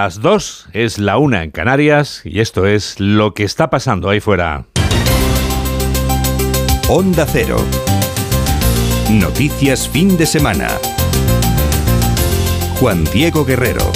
Las dos es la una en Canarias y esto es lo que está pasando ahí fuera. Onda Cero. Noticias fin de semana. Juan Diego Guerrero.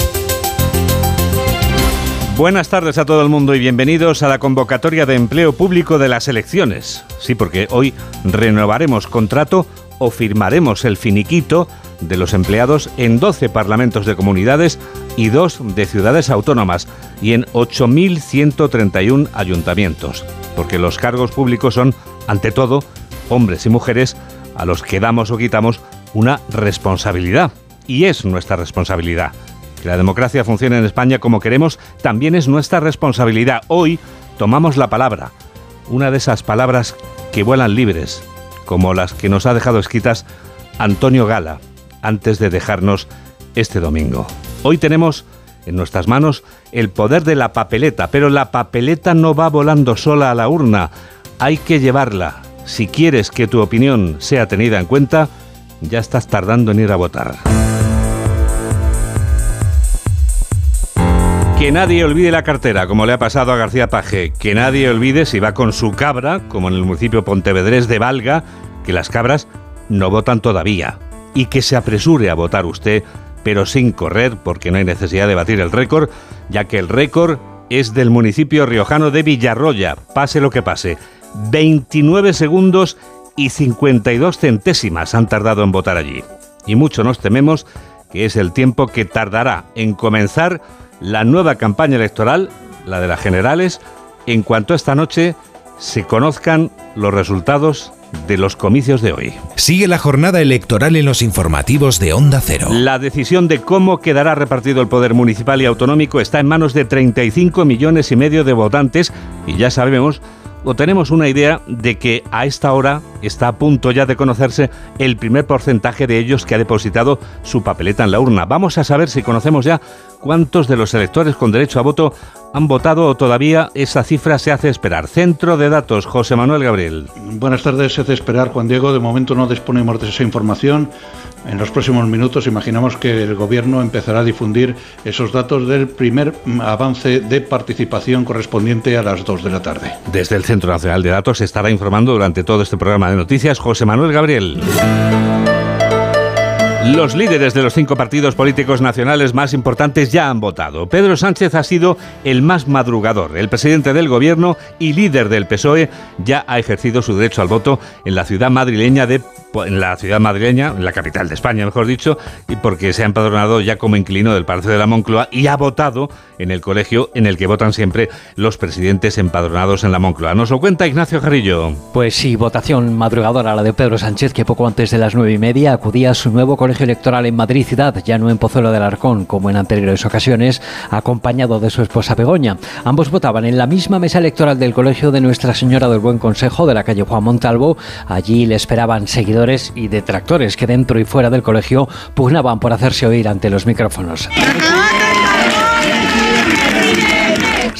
Buenas tardes a todo el mundo y bienvenidos a la convocatoria de empleo público de las elecciones. Sí, porque hoy renovaremos contrato o firmaremos el finiquito de los empleados en 12 parlamentos de comunidades y 2 de ciudades autónomas y en 8.131 ayuntamientos, porque los cargos públicos son, ante todo, hombres y mujeres a los que damos o quitamos una responsabilidad. Y es nuestra responsabilidad. Que la democracia funcione en España como queremos también es nuestra responsabilidad. Hoy tomamos la palabra, una de esas palabras que vuelan libres, como las que nos ha dejado escritas Antonio Gala, antes de dejarnos este domingo. Hoy tenemos en nuestras manos el poder de la papeleta, pero la papeleta no va volando sola a la urna, hay que llevarla. Si quieres que tu opinión sea tenida en cuenta, ya estás tardando en ir a votar. Que nadie olvide la cartera, como le ha pasado a García Paje. Que nadie olvide si va con su cabra, como en el municipio pontevedrés de Valga, que las cabras no votan todavía y que se apresure a votar usted, pero sin correr, porque no hay necesidad de batir el récord, ya que el récord es del municipio riojano de Villarroya, pase lo que pase. 29 segundos y 52 centésimas han tardado en votar allí. Y mucho nos tememos que es el tiempo que tardará en comenzar la nueva campaña electoral, la de las generales, en cuanto esta noche se conozcan los resultados de los comicios de hoy. Sigue la jornada electoral en los informativos de Onda Cero. La decisión de cómo quedará repartido el poder municipal y autonómico está en manos de 35 millones y medio de votantes y ya sabemos o tenemos una idea de que a esta hora está a punto ya de conocerse el primer porcentaje de ellos que ha depositado su papeleta en la urna. Vamos a saber si conocemos ya cuántos de los electores con derecho a voto han votado o todavía esa cifra se hace esperar. Centro de datos, José Manuel Gabriel. Buenas tardes, se hace esperar, Juan Diego. De momento no disponemos de esa información. En los próximos minutos imaginamos que el Gobierno empezará a difundir esos datos del primer avance de participación correspondiente a las 2 de la tarde. Desde el Centro Nacional de Datos se estará informando durante todo este programa de noticias José Manuel Gabriel. Los líderes de los cinco partidos políticos nacionales más importantes ya han votado. Pedro Sánchez ha sido el más madrugador. El presidente del gobierno y líder del PSOE ya ha ejercido su derecho al voto en la ciudad madrileña de en la ciudad madrileña, en la capital de España, mejor dicho, y porque se ha empadronado ya como inquilino del Palacio de la Moncloa y ha votado en el colegio en el que votan siempre los presidentes empadronados en la Moncloa. Nos lo cuenta Ignacio Jarrillo. Pues sí, votación madrugadora la de Pedro Sánchez, que poco antes de las nueve y media acudía a su nuevo colegio electoral en Madrid ciudad, ya no en Pozuelo del Arcón como en anteriores ocasiones, acompañado de su esposa Begoña. Ambos votaban en la misma mesa electoral del Colegio de Nuestra Señora del Buen Consejo de la calle Juan Montalvo. Allí le esperaban seguidores y detractores que dentro y fuera del colegio pugnaban por hacerse oír ante los micrófonos.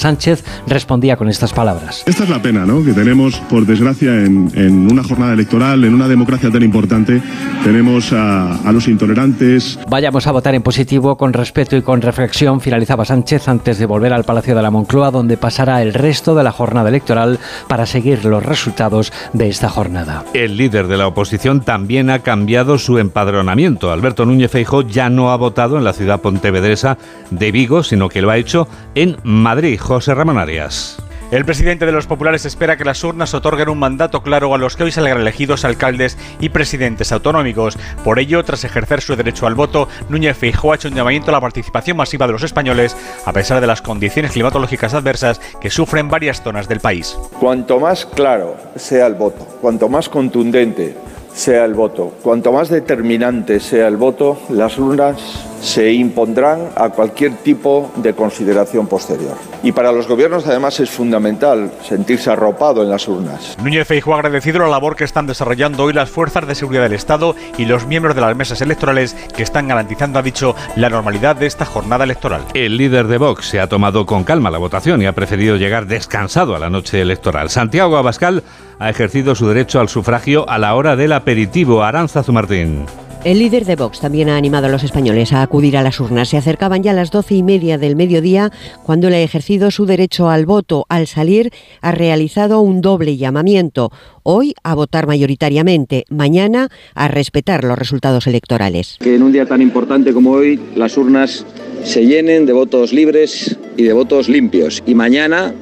Sánchez respondía con estas palabras. Esta es la pena ¿no? que tenemos, por desgracia, en, en una jornada electoral, en una democracia tan importante. Tenemos a, a, los intolerantes. Vayamos a votar en positivo, con respeto y con reflexión, finalizaba Sánchez antes de volver al Palacio de la Moncloa, donde pasará el resto de la jornada electoral para seguir los resultados de esta jornada. El líder de la oposición también ha cambiado su empadronamiento. Alberto Núñez Feijóo ya no ha votado en la ciudad pontevedresa de Vigo, sino que lo ha hecho en Madrid. José Ramón Arias. El presidente de los populares espera que las urnas otorguen un mandato claro a los que hoy salgan elegidos alcaldes y presidentes autonómicos. Por ello, tras ejercer su derecho al voto, Núñez Feijóo ha hecho un llamamiento a la participación masiva de los españoles, a pesar de las condiciones climatológicas adversas que sufren varias zonas del país. Cuanto más claro sea el voto, cuanto más contundente sea el voto, cuanto más determinante sea el voto, las urnas se impondrán a cualquier tipo de consideración posterior. Y para los gobiernos además es fundamental sentirse arropado en las urnas. Núñez Feijóo ha agradecido la labor que están desarrollando hoy las fuerzas de seguridad del Estado y los miembros de las mesas electorales que están garantizando, ha dicho, la normalidad de esta jornada electoral. El líder de Vox se ha tomado con calma la votación y ha preferido llegar descansado a la noche electoral. Santiago Abascal ha ejercido su derecho al sufragio a la hora del aperitivo. Aranzazu Martín. El líder de Vox también ha animado a los españoles a acudir a las urnas. Se acercaban ya a las doce y media del mediodía cuando él ha ejercido su derecho al voto. Al salir ha realizado un doble llamamiento. Hoy a votar mayoritariamente, mañana a respetar los resultados electorales. Que en un día tan importante como hoy las urnas se llenen de votos libres y de votos limpios. Y mañana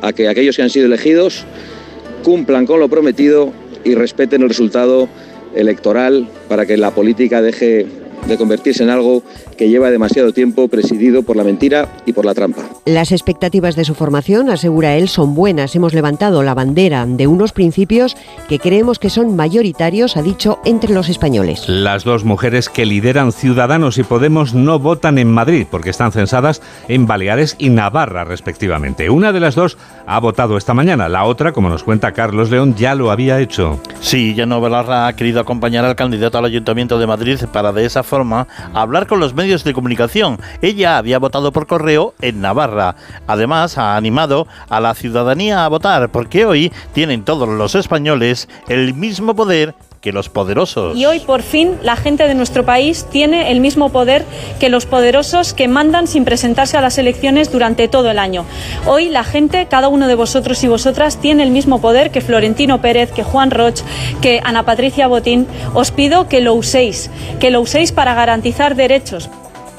a que aquellos que han sido elegidos cumplan con lo prometido y respeten el resultado electoral para que la política deje de convertirse en algo que lleva demasiado tiempo presidido por la mentira y por la trampa. Las expectativas de su formación, asegura él, son buenas. Hemos levantado la bandera de unos principios que creemos que son mayoritarios, ha dicho, entre los españoles. Las dos mujeres que lideran Ciudadanos y Podemos no votan en Madrid porque están censadas en Baleares y Navarra, respectivamente. Una de las dos ha votado esta mañana, la otra, como nos cuenta Carlos León, ya lo había hecho. Sí, Llano Belarra ha querido acompañar al candidato al Ayuntamiento de Madrid para de esa forma hablar con los medios de comunicación. Ella había votado por correo en Navarra. Además, ha animado a la ciudadanía a votar porque hoy tienen todos los españoles el mismo poder que los poderosos. Y hoy por fin la gente de nuestro país tiene el mismo poder que los poderosos que mandan sin presentarse a las elecciones durante todo el año. Hoy la gente, cada uno de vosotros y vosotras, tiene el mismo poder que Florentino Pérez, que Juan Roch, que Ana Patricia Botín. Os pido que lo uséis, que lo uséis para garantizar derechos.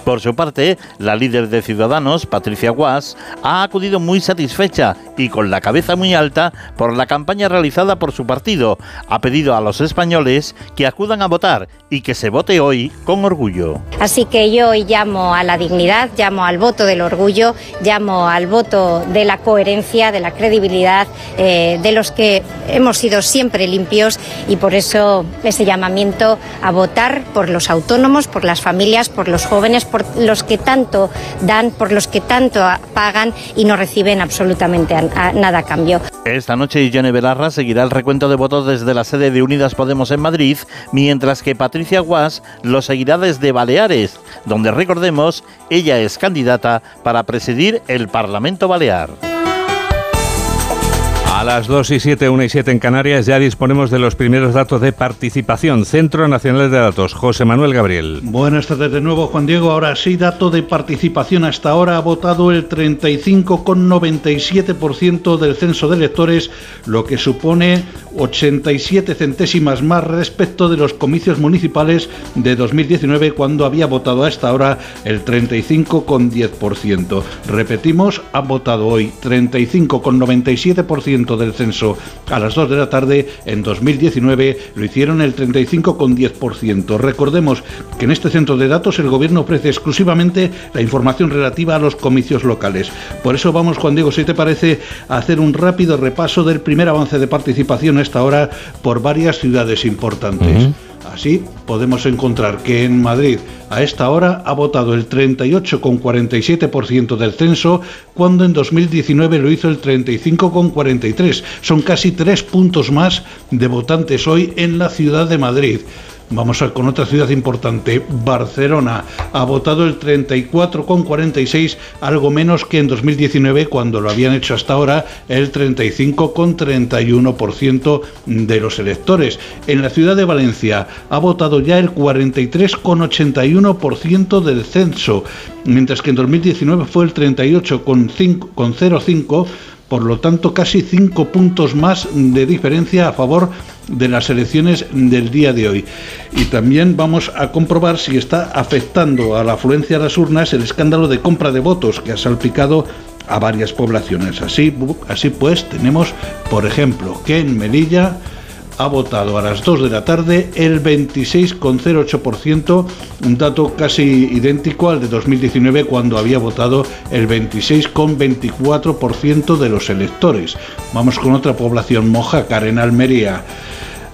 Por su parte, la líder de Ciudadanos, Patricia Guas, ha acudido muy satisfecha y con la cabeza muy alta por la campaña realizada por su partido. Ha pedido a los españoles que acudan a votar y que se vote hoy con orgullo. Así que yo hoy llamo a la dignidad, llamo al voto del orgullo, llamo al voto de la coherencia, de la credibilidad, eh, de los que hemos sido siempre limpios y por eso ese llamamiento a votar por los autónomos, por las familias, por los jóvenes, por los que tanto dan, por los que tanto pagan y no reciben absolutamente nada a cambio. Esta noche Ione Belarra seguirá el recuento de votos desde la sede de Unidas Podemos en Madrid, mientras que Patricia Guas lo seguirá desde Baleares, donde recordemos, ella es candidata para presidir el Parlamento Balear. A las 2 y 7, 1 y 7 en Canarias ya disponemos de los primeros datos de participación. Centro Nacional de Datos, José Manuel Gabriel. Buenas tardes de nuevo, Juan Diego. Ahora sí, dato de participación. Hasta ahora ha votado el 35,97% del censo de electores, lo que supone 87 centésimas más respecto de los comicios municipales de 2019, cuando había votado a esta hora el 35,10%. Repetimos, ha votado hoy 35,97% del censo a las 2 de la tarde, en 2019 lo hicieron el 35,10%. Recordemos que en este centro de datos el gobierno ofrece exclusivamente la información relativa a los comicios locales. Por eso vamos, Juan Diego, si te parece, a hacer un rápido repaso del primer avance de participación a esta hora por varias ciudades importantes. Así podemos encontrar que en Madrid a esta hora ha votado el 38,47% del censo, cuando en 2019 lo hizo el 35,43%. Son casi tres puntos más de votantes hoy en la ciudad de Madrid. Vamos a, con otra ciudad importante, Barcelona. Ha votado el 34,46, algo menos que en 2019, cuando lo habían hecho hasta ahora el 35,31% de los electores. En la ciudad de Valencia ha votado ya el 43,81% del censo, mientras que en 2019 fue el 38,05% por lo tanto casi cinco puntos más de diferencia a favor de las elecciones del día de hoy. Y también vamos a comprobar si está afectando a la afluencia a las urnas el escándalo de compra de votos que ha salpicado a varias poblaciones. Así, así pues, tenemos, por ejemplo, que en Melilla ha votado a las 2 de la tarde el 26,08%, un dato casi idéntico al de 2019 cuando había votado el 26,24% de los electores. Vamos con otra población, Mojácar en Almería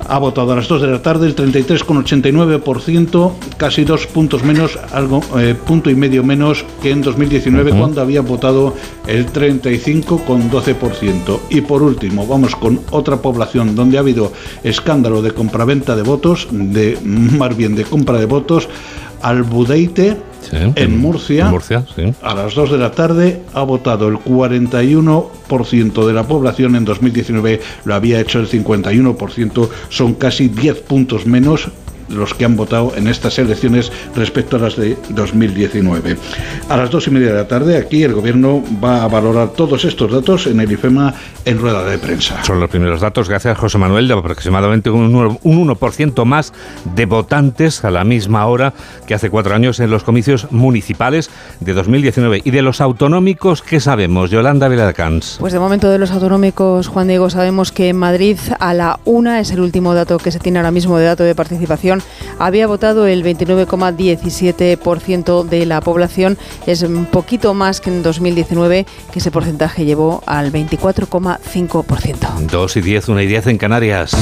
ha votado a las 2 de la tarde el 33,89%, casi dos puntos menos, algo eh, punto y medio menos que en 2019 cuando había votado el 35,12%. Y por último, vamos con otra población donde ha habido escándalo de compraventa de votos, de más bien de compra de votos, Albudeite en Murcia, a las 2 de la tarde ha votado el 41% de la población, en 2019 lo había hecho el 51%, son casi 10 puntos menos los que han votado en estas elecciones respecto a las de 2019. A las dos y media de la tarde, aquí el Gobierno va a valorar todos estos datos en el IFEMA en rueda de prensa. Son los primeros datos, gracias José Manuel, de aproximadamente un 1% más de votantes a la misma hora que hace cuatro años en los comicios municipales de 2019. Y de los autonómicos, ¿qué sabemos? Yolanda Viladcans. Pues de momento de los autonómicos, Juan Diego, sabemos que en Madrid a la una es el último dato que se tiene ahora mismo de dato de participación. Había votado el 29,17% de la población. Es un poquito más que en 2019, que ese porcentaje llevó al 24,5%. 2 y 10, 1 y 10 en Canarias.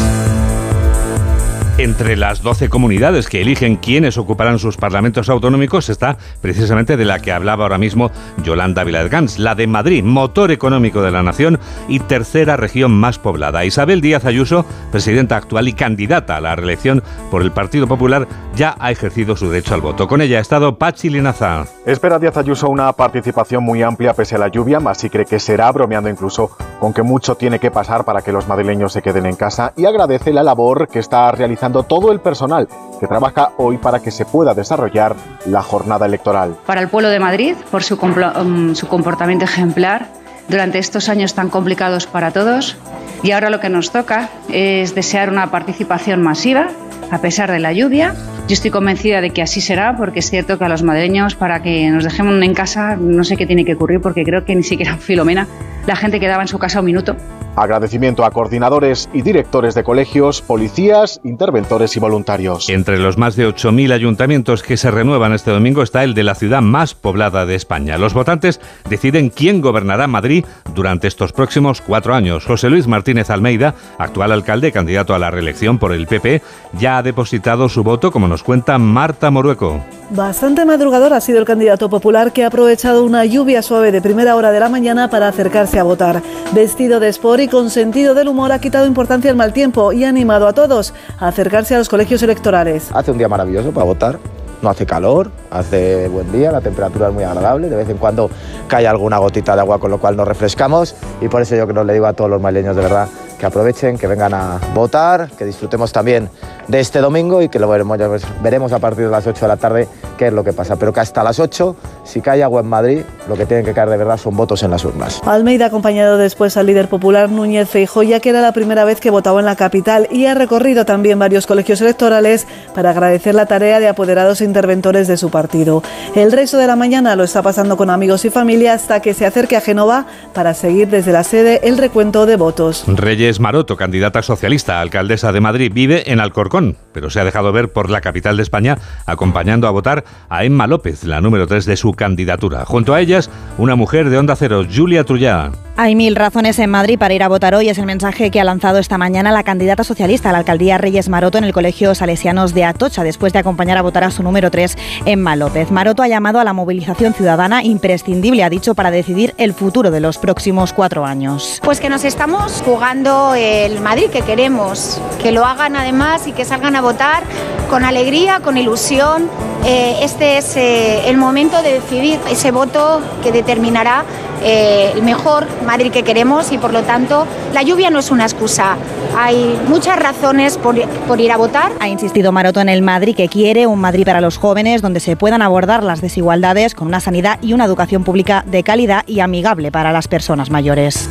Entre las 12 comunidades que eligen quiénes ocuparán sus parlamentos autonómicos está precisamente de la que hablaba ahora mismo Yolanda Viladgans, la de Madrid, motor económico de la nación y tercera región más poblada. Isabel Díaz Ayuso, presidenta actual y candidata a la reelección por el Partido Popular, ya ha ejercido su derecho al voto. Con ella ha estado Pachi Linaza. Espera Díaz Ayuso una participación muy amplia pese a la lluvia, más si cree que será, bromeando incluso con que mucho tiene que pasar para que los madrileños se queden en casa y agradece la labor que está realizando todo el personal que trabaja hoy para que se pueda desarrollar la jornada electoral. Para el pueblo de Madrid, por su, um, su comportamiento ejemplar durante estos años tan complicados para todos. Y ahora lo que nos toca es desear una participación masiva, a pesar de la lluvia. Yo estoy convencida de que así será, porque es cierto que a los madrileños, para que nos dejemos en casa, no sé qué tiene que ocurrir, porque creo que ni siquiera Filomena, la gente quedaba en su casa un minuto Agradecimiento a coordinadores y directores de colegios, policías, interventores y voluntarios. Entre los más de 8.000 ayuntamientos que se renuevan este domingo está el de la ciudad más poblada de España. Los votantes deciden quién gobernará Madrid durante estos próximos cuatro años. José Luis Martínez Almeida, actual alcalde, candidato a la reelección por el PP, ya ha depositado su voto, como nos cuenta Marta Morueco. Bastante madrugador ha sido el candidato popular que ha aprovechado una lluvia suave de primera hora de la mañana para acercarse a votar. Vestido de sport y con sentido del humor ha quitado importancia al mal tiempo y ha animado a todos a acercarse a los colegios electorales. Hace un día maravilloso para votar. No hace calor, hace buen día, la temperatura es muy agradable, de vez en cuando cae alguna gotita de agua con lo cual nos refrescamos y por eso yo que nos le digo a todos los maleños de verdad que aprovechen, que vengan a votar, que disfrutemos también de este domingo y que lo veremos, veremos a partir de las 8 de la tarde qué es lo que pasa. Pero que hasta las 8, si cae agua en Madrid, lo que tienen que caer de verdad son votos en las urnas. Almeida acompañado después al líder popular Núñez Feijóo, ya que era la primera vez que votaba en la capital y ha recorrido también varios colegios electorales para agradecer la tarea de apoderados e interventores de su partido. El resto de la mañana lo está pasando con amigos y familia hasta que se acerque a Génova para seguir desde la sede el recuento de votos. Reyes Maroto, candidata socialista a alcaldesa de Madrid, vive en Alcorcón, pero se ha dejado ver por la capital de España acompañando a votar a Emma López, la número 3 de su candidatura. Junto a ellas, una mujer de Onda Cero, Julia Trullá. Hay mil razones en Madrid para ir a votar hoy. Es el mensaje que ha lanzado esta mañana la candidata socialista a la alcaldía Reyes Maroto en el Colegio Salesianos de Atocha, después de acompañar a votar a su número 3, Emma López. Maroto ha llamado a la movilización ciudadana imprescindible, ha dicho, para decidir el futuro de los próximos cuatro años. Pues que nos estamos jugando el Madrid que queremos, que lo hagan además y que salgan a votar con alegría, con ilusión. Eh, este es eh, el momento de decidir ese voto que determinará eh, el mejor Madrid que queremos y por lo tanto la lluvia no es una excusa. Hay muchas razones por, por, ir a votar. Ha insistido Maroto en el Madrid que quiere, un Madrid para los jóvenes donde se puedan abordar las desigualdades con una sanidad y una educación pública de calidad y amigable para las personas mayores.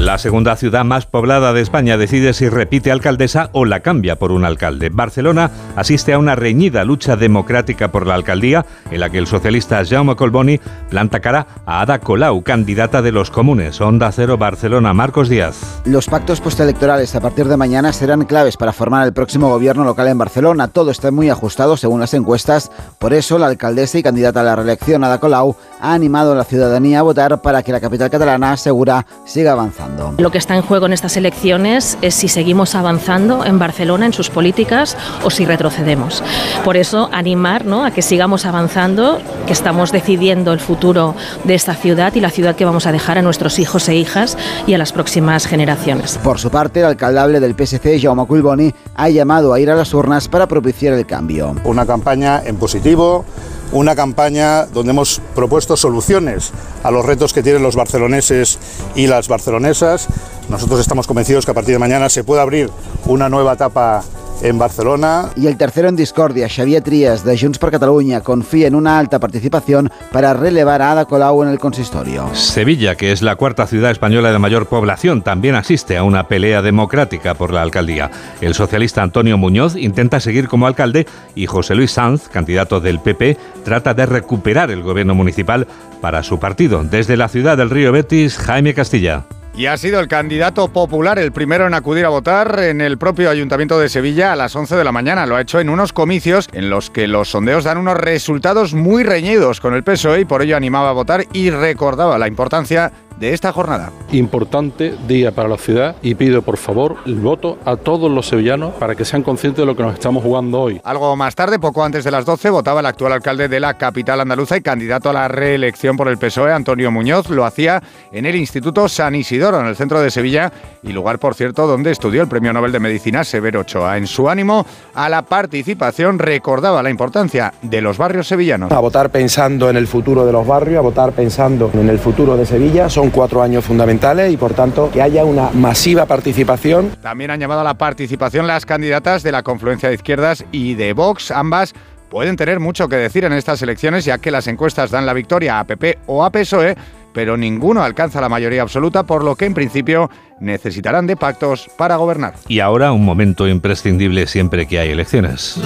La segunda ciudad más poblada de España decide si repite alcaldesa o la cambia por un alcalde. Barcelona asiste a una reñida lucha democrática por la alcaldía en la que el socialista Jaume Colboni planta cara a Ada Colau, candidata de los comunes. Onda Cero Barcelona, Marcos Díaz. Los pactos postelectorales a partir de mañana serán claves para formar el próximo gobierno local en Barcelona. Todo está muy ajustado según las encuestas. Por eso la alcaldesa y candidata a la reelección, Ada Colau, ha animado a la ciudadanía a votar para que la capital catalana segura siga avanzando. Lo que está en juego en estas elecciones es si seguimos avanzando en Barcelona en sus políticas o si retrocedemos. Por eso animar ¿no? a que sigamos avanzando, que estamos decidiendo el futuro de esta ciudad y la ciudad que vamos a dejar a nuestros hijos e hijas y a las próximas generaciones. Por su parte, el alcaldable del PSC, Jaume Culboni, ha llamado a ir a las urnas para propiciar el cambio. Una campaña en positivo una campaña donde hemos propuesto soluciones a los retos que tienen los barceloneses y las barcelonesas. Nosotros estamos convencidos que a partir de mañana se puede abrir una nueva etapa en Barcelona. Y el tercero en discordia, Xavier Trias, de Junts per Catalunya, confía en una alta participación para relevar a Ada Colau en el consistorio. Sevilla, que es la cuarta ciudad española de mayor población, también asiste a una pelea democrática por la alcaldía. El socialista Antonio Muñoz intenta seguir como alcalde y José Luis Sanz, candidato del PP, trata de recuperar el gobierno municipal para su partido. Desde la ciudad del Río Betis, Jaime Castilla. Y ha sido el candidato popular el primero en acudir a votar en el propio Ayuntamiento de Sevilla a las 11 de la mañana. Lo ha hecho en unos comicios en los que los sondeos dan unos resultados muy reñidos con el PSOE y por ello animaba a votar y recordaba la importancia de esta jornada. Importante día para la ciudad y pido por favor el voto a todos los sevillanos para que sean conscientes de lo que nos estamos jugando hoy. Algo más tarde, poco antes de las 12, votaba el actual alcalde de la capital andaluza y candidato a la reelección por el PSOE, Antonio Muñoz. Lo hacía en el Instituto San Isidoro, en el centro de Sevilla, y lugar, por cierto, donde estudió el Premio Nobel de Medicina Severo Ochoa. En su ánimo a la participación recordaba la importancia de los barrios sevillanos. A votar pensando en el futuro de los barrios, a votar pensando en el futuro de Sevilla. Son cuatro años fundamentales y por tanto que haya una masiva participación. También han llamado a la participación las candidatas de la confluencia de izquierdas y de Vox, ambas pueden tener mucho que decir en estas elecciones ya que las encuestas dan la victoria a PP o a PSOE, pero ninguno alcanza la mayoría absoluta, por lo que en principio necesitarán de pactos para gobernar. Y ahora un momento imprescindible siempre que hay elecciones.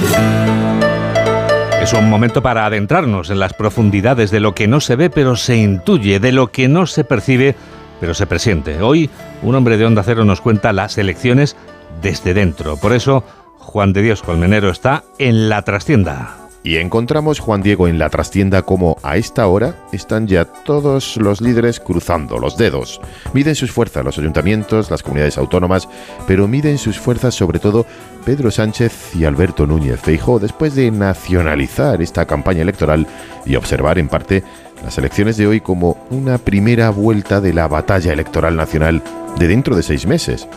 Es un momento para adentrarnos en las profundidades de lo que no se ve pero se intuye, de lo que no se percibe pero se presiente. Hoy un hombre de Onda Cero nos cuenta las elecciones desde dentro. Por eso Juan de Dios Colmenero está en la trastienda. Y encontramos Juan Diego en la trastienda como a esta hora están ya todos los líderes cruzando los dedos. Miden sus fuerzas los ayuntamientos, las comunidades autónomas, pero miden sus fuerzas sobre todo Pedro Sánchez y Alberto Núñez Feijóo después de nacionalizar esta campaña electoral y observar en parte las elecciones de hoy como una primera vuelta de la batalla electoral nacional de dentro de seis meses.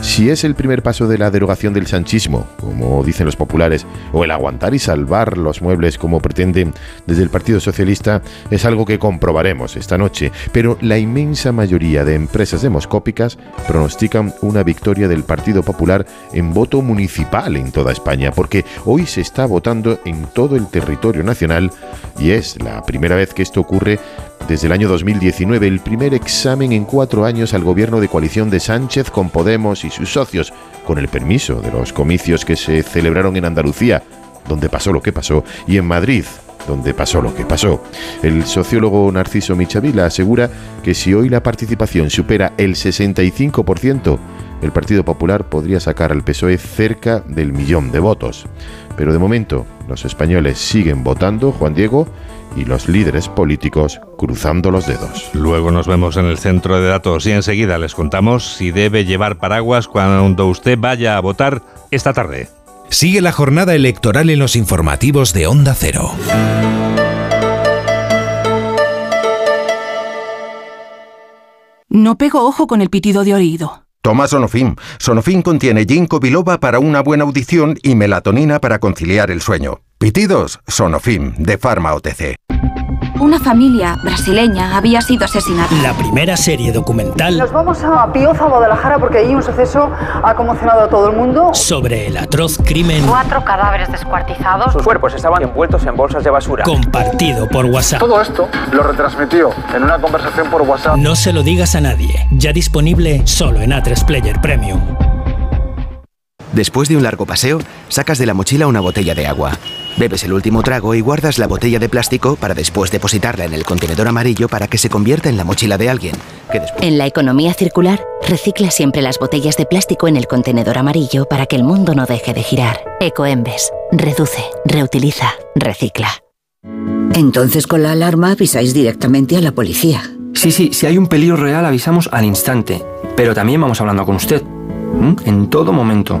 Si es el primer paso de la derogación del sanchismo, como dicen los populares, o el aguantar y salvar los muebles como pretenden desde el Partido Socialista, es algo que comprobaremos esta noche. Pero la inmensa mayoría de empresas demoscópicas pronostican una victoria del Partido Popular en voto municipal en toda España, porque hoy se está votando en todo el territorio nacional y es la primera vez que esto ocurre desde el año 2019, el primer examen en cuatro años al gobierno de coalición de Sánchez con Podemos y sus socios, con el permiso de los comicios que se celebraron en Andalucía, donde pasó lo que pasó, y en Madrid, donde pasó lo que pasó. El sociólogo Narciso Michavila asegura que si hoy la participación supera el 65%, el Partido Popular podría sacar al PSOE cerca del millón de votos. Pero de momento, los españoles siguen votando, Juan Diego, y los líderes políticos cruzando los dedos. Luego nos vemos en el centro de datos y enseguida les contamos si debe llevar paraguas cuando usted vaya a votar esta tarde. Sigue la jornada electoral en los informativos de Onda Cero. No pego ojo con el pitido de oído. Toma Sonofim. Sonofim contiene ginkgo biloba para una buena audición y melatonina para conciliar el sueño. Pitidos, Sonofim, de Pharma OTC. Una familia brasileña había sido asesinada. La primera serie documental Nos vamos a Pioza, Guadalajara, porque ahí un suceso ha conmocionado a todo el mundo. sobre el atroz crimen Cuatro cadáveres descuartizados. Sus cuerpos estaban envueltos en bolsas de basura. compartido por WhatsApp. Todo esto lo retransmitió en una conversación por WhatsApp. No se lo digas a nadie. Ya disponible solo en A3 Player Premium. Después de un largo paseo, sacas de la mochila una botella de agua. Bebes el último trago y guardas la botella de plástico para después depositarla en el contenedor amarillo para que se convierta en la mochila de alguien. Que después... En la economía circular, recicla siempre las botellas de plástico en el contenedor amarillo para que el mundo no deje de girar. Ecoembes. Reduce, reutiliza, recicla. Entonces con la alarma avisáis directamente a la policía. Sí, sí, si hay un peligro real avisamos al instante, pero también vamos hablando con usted, ¿m? en todo momento.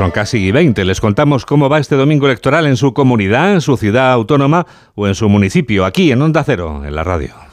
Son casi 20. Les contamos cómo va este domingo electoral en su comunidad, en su ciudad autónoma o en su municipio, aquí en Onda Cero, en la radio.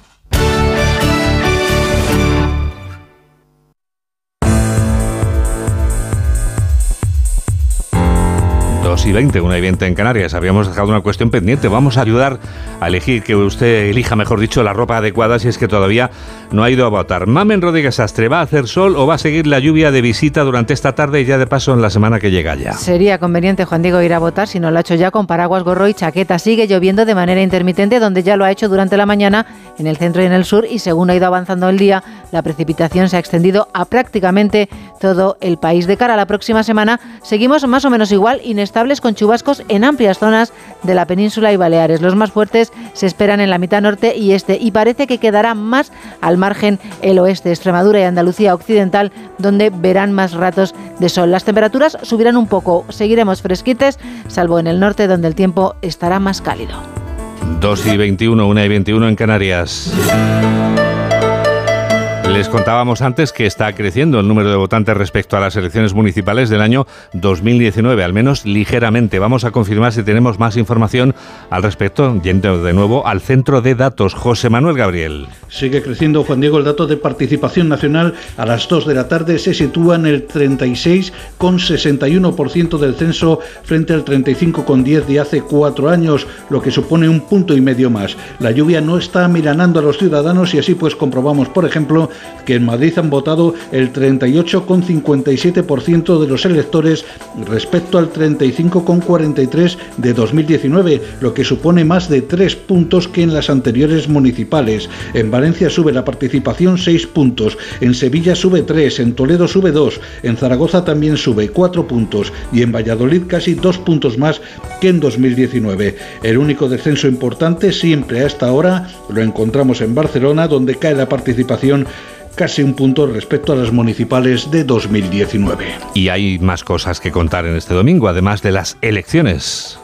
2 y 20, una y 20 en Canarias. Habíamos dejado una cuestión pendiente. Vamos a ayudar a elegir, que usted elija, mejor dicho, la ropa adecuada si es que todavía no ha ido a votar. Mamen Rodríguez Astre, ¿va a hacer sol o va a seguir la lluvia de visita durante esta tarde y ya de paso en la semana que llega ya? Sería conveniente, Juan Diego, ir a votar si no lo ha hecho ya con paraguas, gorro y chaqueta. Sigue lloviendo de manera intermitente, donde ya lo ha hecho durante la mañana en el centro y en el sur, y según ha ido avanzando el día, la precipitación se ha extendido a prácticamente todo el país. De cara a la próxima semana, seguimos más o menos igual, inestable con chubascos en amplias zonas de la península y Baleares. Los más fuertes se esperan en la mitad norte y este y parece que quedará más al margen el oeste, Extremadura y Andalucía occidental, donde verán más ratos de sol. Las temperaturas subirán un poco, seguiremos fresquites, salvo en el norte donde el tiempo estará más cálido. 2 y 21, 1 y 21 en Canarias. Les contábamos antes que está creciendo el número de votantes respecto a las elecciones municipales del año 2019, al menos ligeramente. Vamos a confirmar si tenemos más información al respecto, yendo de nuevo al centro de datos. José Manuel Gabriel. Sigue creciendo, Juan Diego, el dato de participación nacional a las 2 de la tarde se sitúa en el 36,61% del censo frente al 35,10% de hace cuatro años, lo que supone un punto y medio más. La lluvia no está milanando a los ciudadanos y así pues comprobamos, por ejemplo, que en Madrid han votado el 38,57% de los electores respecto al 35,43% de 2019, lo que supone más de tres puntos que en las anteriores municipales. En Valencia sube la participación 6 puntos, en Sevilla sube 3, en Toledo sube 2, en Zaragoza también sube 4 puntos y en Valladolid casi 2 puntos más que en 2019. El único descenso importante siempre a esta hora lo encontramos en Barcelona, donde cae la participación casi un punto respecto a las municipales de 2019. Y hay más cosas que contar en este domingo, además de las elecciones.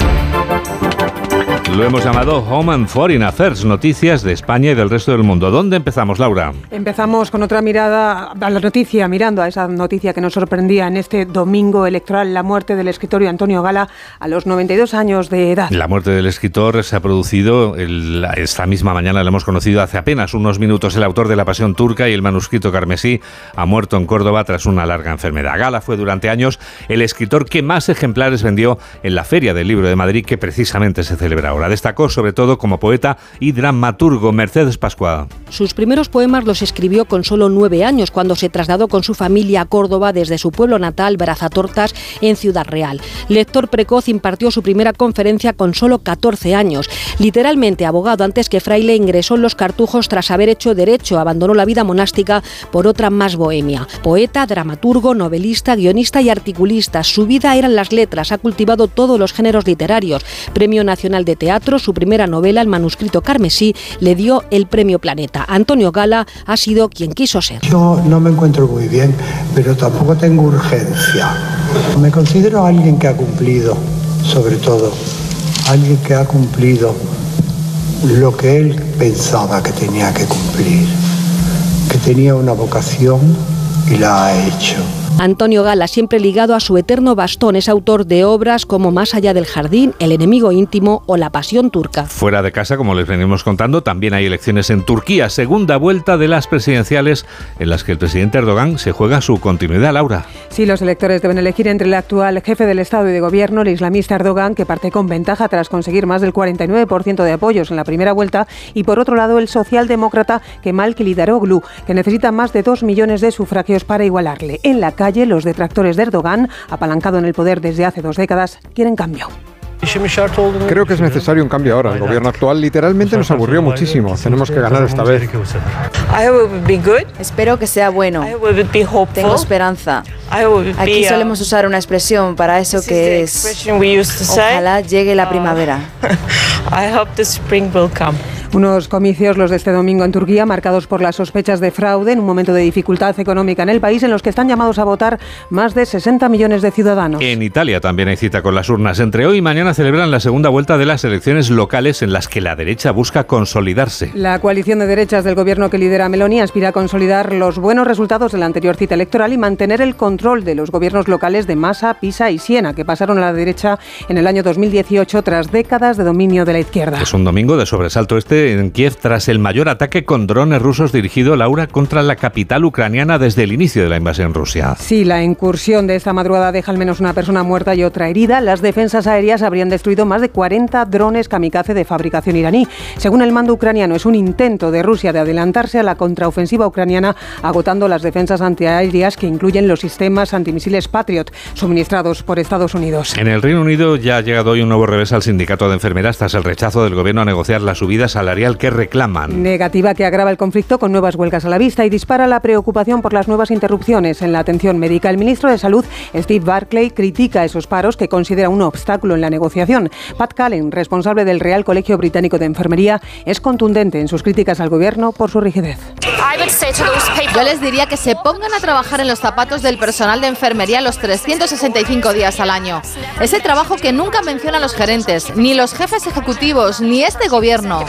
Lo hemos llamado Home and Foreign Affairs, noticias de España y del resto del mundo. ¿Dónde empezamos, Laura? Empezamos con otra mirada a la noticia, mirando a esa noticia que nos sorprendía en este domingo electoral, la muerte del escritor Antonio Gala a los 92 años de edad. La muerte del escritor se ha producido esta misma mañana, la hemos conocido hace apenas unos minutos. El autor de La Pasión Turca y el manuscrito carmesí ha muerto en Córdoba tras una larga enfermedad. Gala fue durante años el escritor que más ejemplares vendió en la Feria del Libro de Madrid, que precisamente se celebra ahora. Destacó sobre todo como poeta y dramaturgo Mercedes Pascual. Sus primeros poemas los escribió con solo nueve años, cuando se trasladó con su familia a Córdoba desde su pueblo natal, Brazatortas, en Ciudad Real. Lector precoz impartió su primera conferencia con solo 14 años. Literalmente abogado antes que fraile, ingresó en los cartujos tras haber hecho derecho, abandonó la vida monástica por otra más bohemia. Poeta, dramaturgo, novelista, guionista y articulista. Su vida eran las letras, ha cultivado todos los géneros literarios. Premio Nacional de Teatro su primera novela, El manuscrito carmesí, le dio el premio Planeta. Antonio Gala ha sido quien quiso ser. Yo no me encuentro muy bien, pero tampoco tengo urgencia. Me considero alguien que ha cumplido, sobre todo, alguien que ha cumplido lo que él pensaba que tenía que cumplir, que tenía una vocación y la ha hecho. Antonio Gala, siempre ligado a su eterno bastón, es autor de obras como Más allá del jardín, El enemigo íntimo o La pasión turca. Fuera de casa, como les venimos contando, también hay elecciones en Turquía, segunda vuelta de las presidenciales en las que el presidente Erdogan se juega su continuidad, Laura. Sí, los electores deben elegir entre el actual jefe del Estado y de Gobierno, el islamista Erdogan, que parte con ventaja tras conseguir más del 49% de apoyos en la primera vuelta, y por otro lado el socialdemócrata Kemal Kılıçdaroğlu, que necesita más de dos millones de sufragios para igualarle. En la calle, los detractores de Erdogan, apalancado en el poder desde hace dos décadas, quieren cambio. Creo que es necesario un cambio ahora. El gobierno actual literalmente nos aburrió muchísimo. Tenemos que ganar esta vez. Espero que sea bueno. Tengo esperanza. Aquí solemos usar una expresión para eso que es ojalá llegue la primavera. Unos comicios, los de este domingo en Turquía, marcados por las sospechas de fraude en un momento de dificultad económica en el país, en los que están llamados a votar más de 60 millones de ciudadanos. En Italia también hay cita con las urnas. Entre hoy y mañana celebran la segunda vuelta de las elecciones locales en las que la derecha busca consolidarse. La coalición de derechas del gobierno que lidera Meloni aspira a consolidar los buenos resultados de la anterior cita electoral y mantener el control de los gobiernos locales de Massa, Pisa y Siena, que pasaron a la derecha en el año 2018 tras décadas de dominio de la izquierda. Es un domingo de sobresalto este en Kiev tras el mayor ataque con drones rusos dirigido, Laura, contra la capital ucraniana desde el inicio de la invasión rusa. Sí, la incursión de esta madrugada deja al menos una persona muerta y otra herida. Las defensas aéreas habrían destruido más de 40 drones kamikaze de fabricación iraní. Según el mando ucraniano, es un intento de Rusia de adelantarse a la contraofensiva ucraniana, agotando las defensas antiaéreas que incluyen los sistemas antimisiles Patriot suministrados por Estados Unidos. En el Reino Unido ya ha llegado hoy un nuevo revés al sindicato de enfermeras tras el rechazo del gobierno a negociar la subida salarial que reclaman. Negativa que agrava el conflicto con nuevas huelgas a la vista y dispara la preocupación por las nuevas interrupciones en la atención médica. El ministro de Salud, Steve Barclay, critica esos paros que considera un obstáculo en la negociación. Pat Callen, responsable del Real Colegio Británico de Enfermería, es contundente en sus críticas al gobierno por su rigidez. Yo les diría que se pongan a trabajar en los zapatos del personal de enfermería los 365 días al año. Ese trabajo que nunca mencionan los gerentes, ni los jefes ejecutivos, ni este gobierno.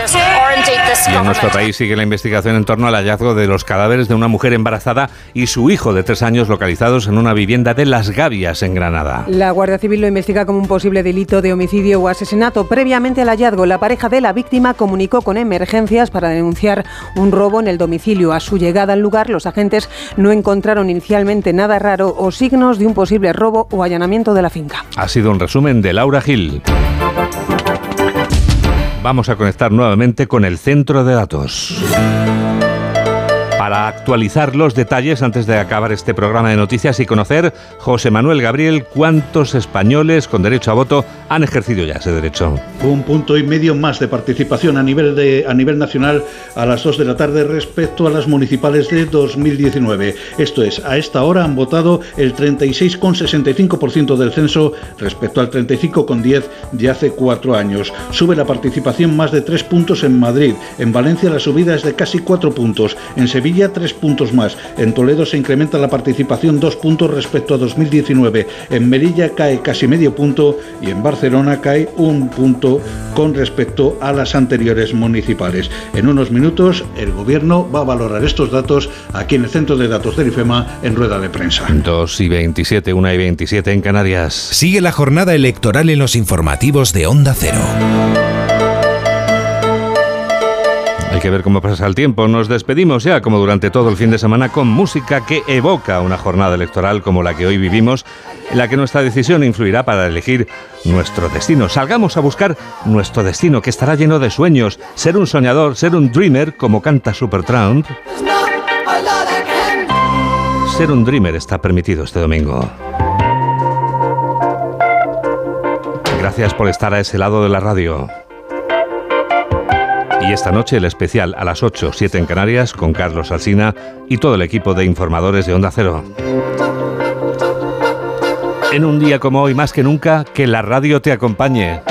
Y en nuestro país sigue la investigación en torno al hallazgo de los cadáveres de una mujer embarazada y su hijo de tres años localizados en una vivienda de Las Gavias, en Granada. La Guardia Civil lo investiga como un posible delito de homicidio o asesinato. Previamente al hallazgo, la pareja de la víctima comunicó con emergencias para denunciar un robo en el domicilio. A su llegada al lugar, los agentes no encontraron inicialmente nada raro o signos de un posible robo o allanamiento de la finca. Ha sido un resumen de Laura Gil. Vamos a conectar nuevamente con el centro de datos para actualizar los detalles antes de acabar este programa de noticias y conocer, José Manuel Gabriel, cuántos españoles con derecho a voto han ejercido ya ese derecho. Un punto y medio más de participación a nivel, de, a nivel nacional a las 2 de la tarde respecto a las municipales de 2019. Esto es, a esta hora han votado el 36,65% del censo respecto al 35,10% de hace cuatro años. Sube la participación más de tres puntos en Madrid. En Valencia la subida es de casi cuatro puntos. En Sevilla tres puntos más. En Toledo se incrementa la participación dos puntos respecto a 2019. En Melilla cae casi medio punto y en Barcelona cae un punto con respecto a las anteriores municipales. En unos minutos el gobierno va a valorar estos datos aquí en el Centro de Datos del IFEMA en rueda de prensa. 2 y 27, 1 y 27 en Canarias. Sigue la jornada electoral en los informativos de Onda Cero. Que ver cómo pasa el tiempo. Nos despedimos ya, como durante todo el fin de semana, con música que evoca una jornada electoral como la que hoy vivimos, en la que nuestra decisión influirá para elegir nuestro destino. Salgamos a buscar nuestro destino, que estará lleno de sueños. Ser un soñador, ser un dreamer, como canta Supertramp. Ser un dreamer está permitido este domingo. Gracias por estar a ese lado de la radio. Y esta noche el especial a las 8, 7 en Canarias con Carlos Alsina y todo el equipo de informadores de Onda Cero. En un día como hoy, más que nunca, que la radio te acompañe.